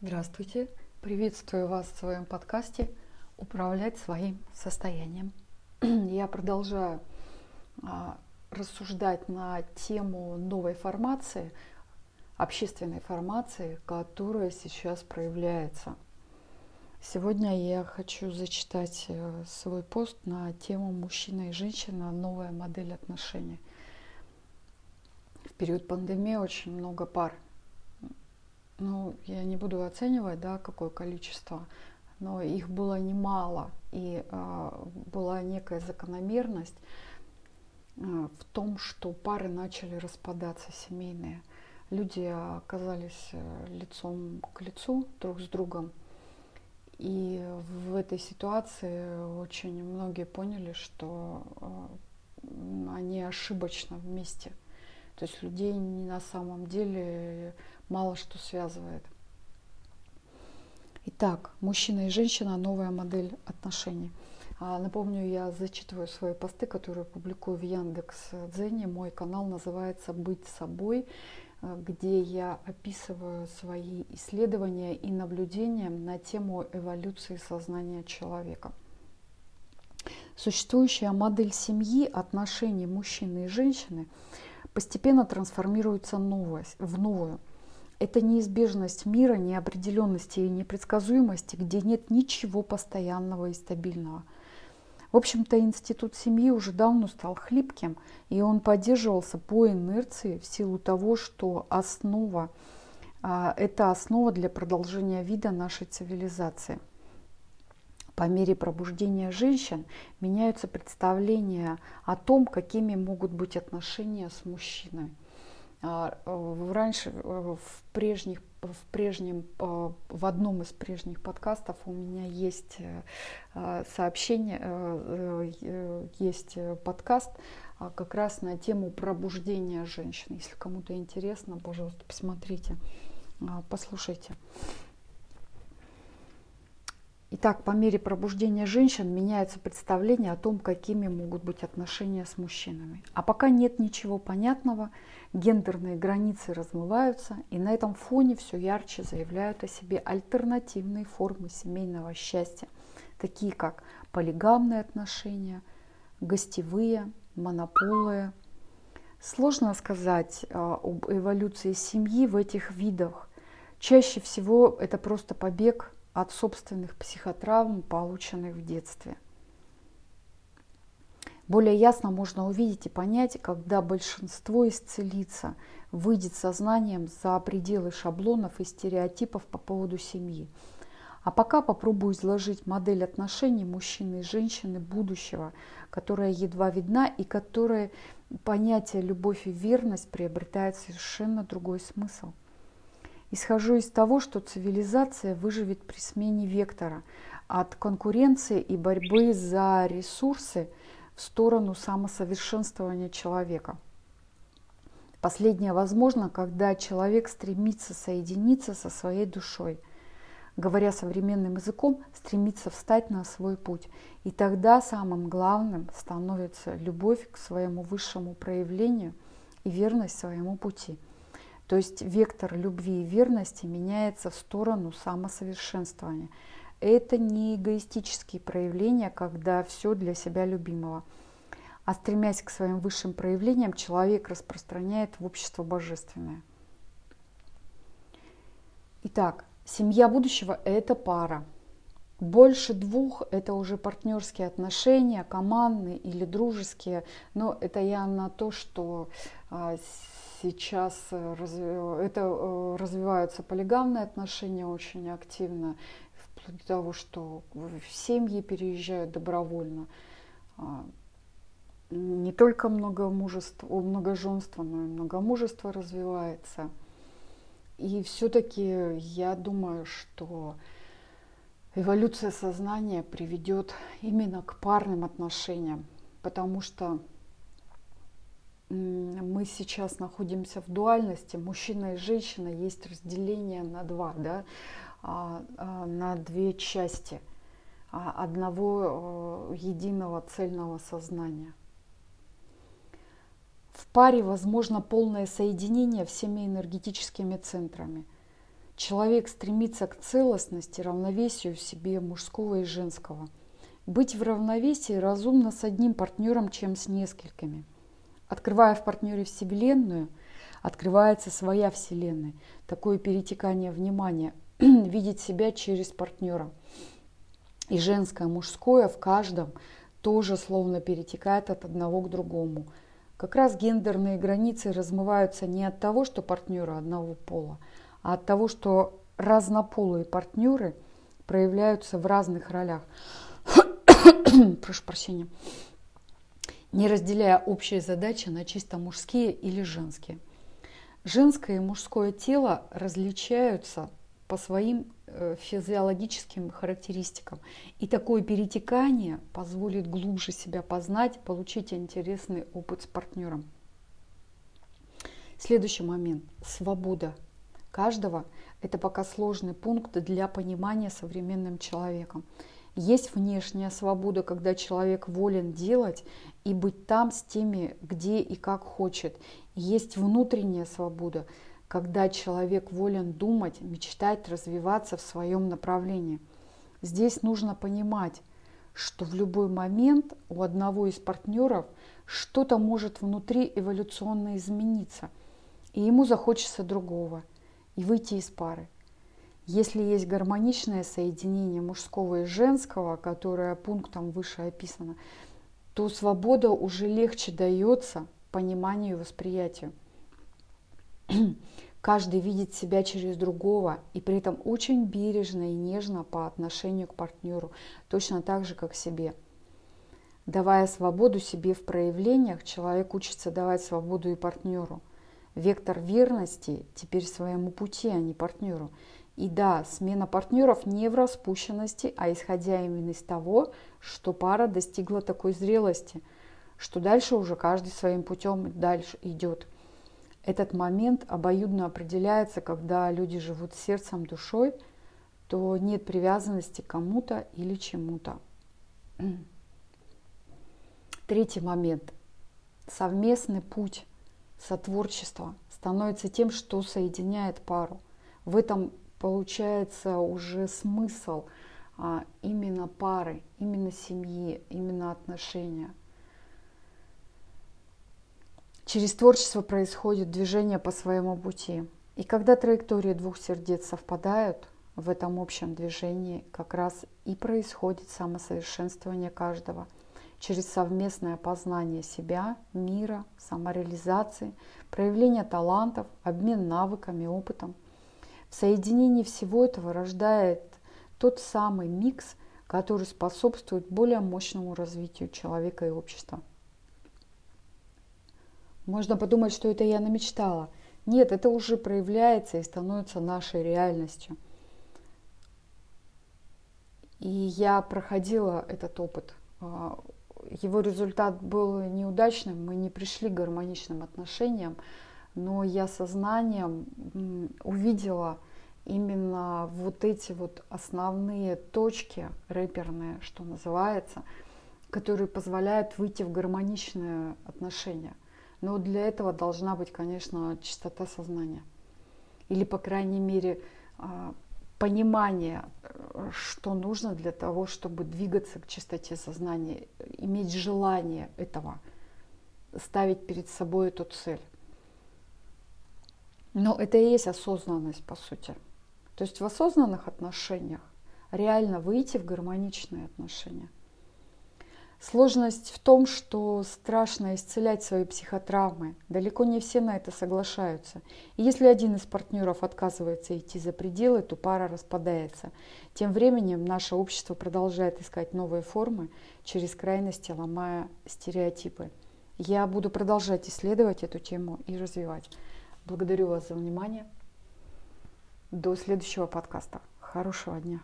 Здравствуйте! Приветствую вас в своем подкасте «Управлять своим состоянием». Я продолжаю а, рассуждать на тему новой формации, общественной формации, которая сейчас проявляется. Сегодня я хочу зачитать э, свой пост на тему «Мужчина и женщина. Новая модель отношений». В период пандемии очень много пар – ну, я не буду оценивать, да, какое количество, но их было немало, и э, была некая закономерность э, в том, что пары начали распадаться семейные. Люди оказались э, лицом к лицу друг с другом, и в этой ситуации очень многие поняли, что э, они ошибочно вместе. То есть людей на самом деле мало что связывает. Итак, мужчина и женщина – новая модель отношений. А, напомню, я зачитываю свои посты, которые публикую в Яндекс Дзене. Мой канал называется «Быть собой», э, где я описываю свои исследования и наблюдения на тему эволюции сознания человека. Существующая модель семьи, отношений мужчины и женщины постепенно трансформируется в новую. Это неизбежность мира, неопределенности и непредсказуемости, где нет ничего постоянного и стабильного. В общем-то, институт семьи уже давно стал хлипким, и он поддерживался по инерции в силу того, что основа а, – это основа для продолжения вида нашей цивилизации. По мере пробуждения женщин меняются представления о том, какими могут быть отношения с мужчиной – раньше, э, в прежних в прежнем, э, в одном из прежних подкастов у меня есть сообщение, есть подкаст а, как раз на тему пробуждения женщин. Если кому-то интересно, пожалуйста, посмотрите, а, послушайте. Итак, по мере пробуждения женщин меняется представление о том, какими могут быть отношения с мужчинами. А пока нет ничего понятного, гендерные границы размываются, и на этом фоне все ярче заявляют о себе альтернативные формы семейного счастья, такие как полигамные отношения, гостевые, монополые. Сложно сказать а, об эволюции семьи в этих видах. Чаще всего это просто побег от собственных психотравм, полученных в детстве. Более ясно можно увидеть и понять, когда большинство исцелится, выйдет сознанием за пределы шаблонов и стереотипов по поводу семьи. А пока попробую изложить модель отношений мужчины и женщины будущего, которая едва видна и которая понятие любовь и верность приобретает совершенно другой смысл – Исхожу из того, что цивилизация выживет при смене вектора от конкуренции и борьбы за ресурсы в сторону самосовершенствования человека. Последнее возможно, когда человек стремится соединиться со своей душой. Говоря современным языком, стремится встать на свой путь. И тогда самым главным становится любовь к своему высшему проявлению и верность своему пути – то есть вектор любви и верности меняется в сторону самосовершенствования. Это не эгоистические проявления, когда все для себя любимого. А стремясь к своим высшим проявлениям, человек распространяет в общество божественное. Итак, семья будущего – это пара. Больше двух – это уже партнерские отношения, командные или дружеские. Но это я на то, что а, сейчас э, это э, развиваются полигамные отношения очень активно, вплоть до того, что в семьи переезжают добровольно. А, не только многомужество, многоженство, но и многомужество развивается. И все-таки я думаю, что эволюция сознания приведет именно к парным отношениям, потому что мы сейчас находимся в дуальности, мужчина и женщина, есть разделение на два, да, а, а, на две части а, одного э, единого цельного сознания. В паре возможно полное соединение всеми энергетическими центрами. Человек стремится к целостности, равновесию в себе мужского и женского. Быть в равновесии разумно с одним партнером, чем с несколькими. Открывая в партнере Вселенную, открывается своя Вселенная. Такое перетекание внимания, видеть себя через партнера. И женское, мужское в каждом тоже словно перетекает от одного к другому. Как раз гендерные границы размываются не от того, что партнеры одного пола, а от того, что разнополые партнеры проявляются в разных ролях. Прошу прощения. Не разделяя общие задачи на чисто мужские или женские. Женское и мужское тело различаются по своим э, физиологическим характеристикам. И такое перетекание позволит глубже себя познать, получить интересный опыт с партнером. Следующий момент – свобода каждого. Это пока сложный пункт для понимания современным человеком. Есть внешняя свобода, когда человек волен делать и быть там с теми, где и как хочет. Есть внутренняя свобода – когда человек волен думать, мечтать, развиваться в своем направлении. Здесь нужно понимать, что в любой момент у одного из партнеров что-то может внутри эволюционно измениться, и ему захочется другого, и выйти из пары. Если есть гармоничное соединение мужского и женского, которое пунктом выше описано, то свобода уже легче дается пониманию и восприятию. Каждый видит себя через другого и при этом очень бережно и нежно по отношению к партнеру, точно так же, как себе. Давая свободу себе в проявлениях, человек учится давать свободу и партнеру. Вектор верности теперь своему пути, а не партнеру. И да, смена партнеров не в распущенности, а исходя именно из того, что пара достигла такой зрелости, что дальше уже каждый своим путем дальше идет – этот момент обоюдно определяется, когда люди живут сердцем, душой, то нет привязанности к кому-то или чему-то. Третий момент. Совместный путь сотворчества становится тем, что соединяет пару. В этом получается уже смысл а, именно пары, именно семьи, именно отношения – Через творчество происходит движение по своему пути. И когда траектории двух сердец совпадают в этом общем движении, как раз и происходит самосовершенствование каждого через совместное познание себя, мира, самореализации, проявление талантов, обмен навыками, опытом. В соединении всего этого рождает тот самый микс, который способствует более мощному развитию человека и общества. Можно подумать, что это я намечтала. Нет, это уже проявляется и становится нашей реальностью. И я проходила этот опыт. Его результат был неудачным, мы не пришли к гармоничным отношениям, но я сознанием увидела именно вот эти вот основные точки рэперные, что называется, которые позволяют выйти в гармоничные отношения – но для этого должна быть, конечно, чистота сознания. Или, по крайней мере, а, понимание, что нужно для того, чтобы двигаться к чистоте сознания, иметь желание этого, ставить перед собой эту цель. Но это и есть осознанность, по сути. То есть в осознанных отношениях реально выйти в гармоничные отношения. Сложность в том, что страшно исцелять свои психотравмы. Далеко не все на это соглашаются. И если один из партнеров отказывается идти за пределы, то пара распадается. Тем временем наше общество продолжает искать новые формы через крайности, ломая стереотипы. Я буду продолжать исследовать эту тему и развивать. Благодарю вас за внимание. До следующего подкаста. Хорошего дня.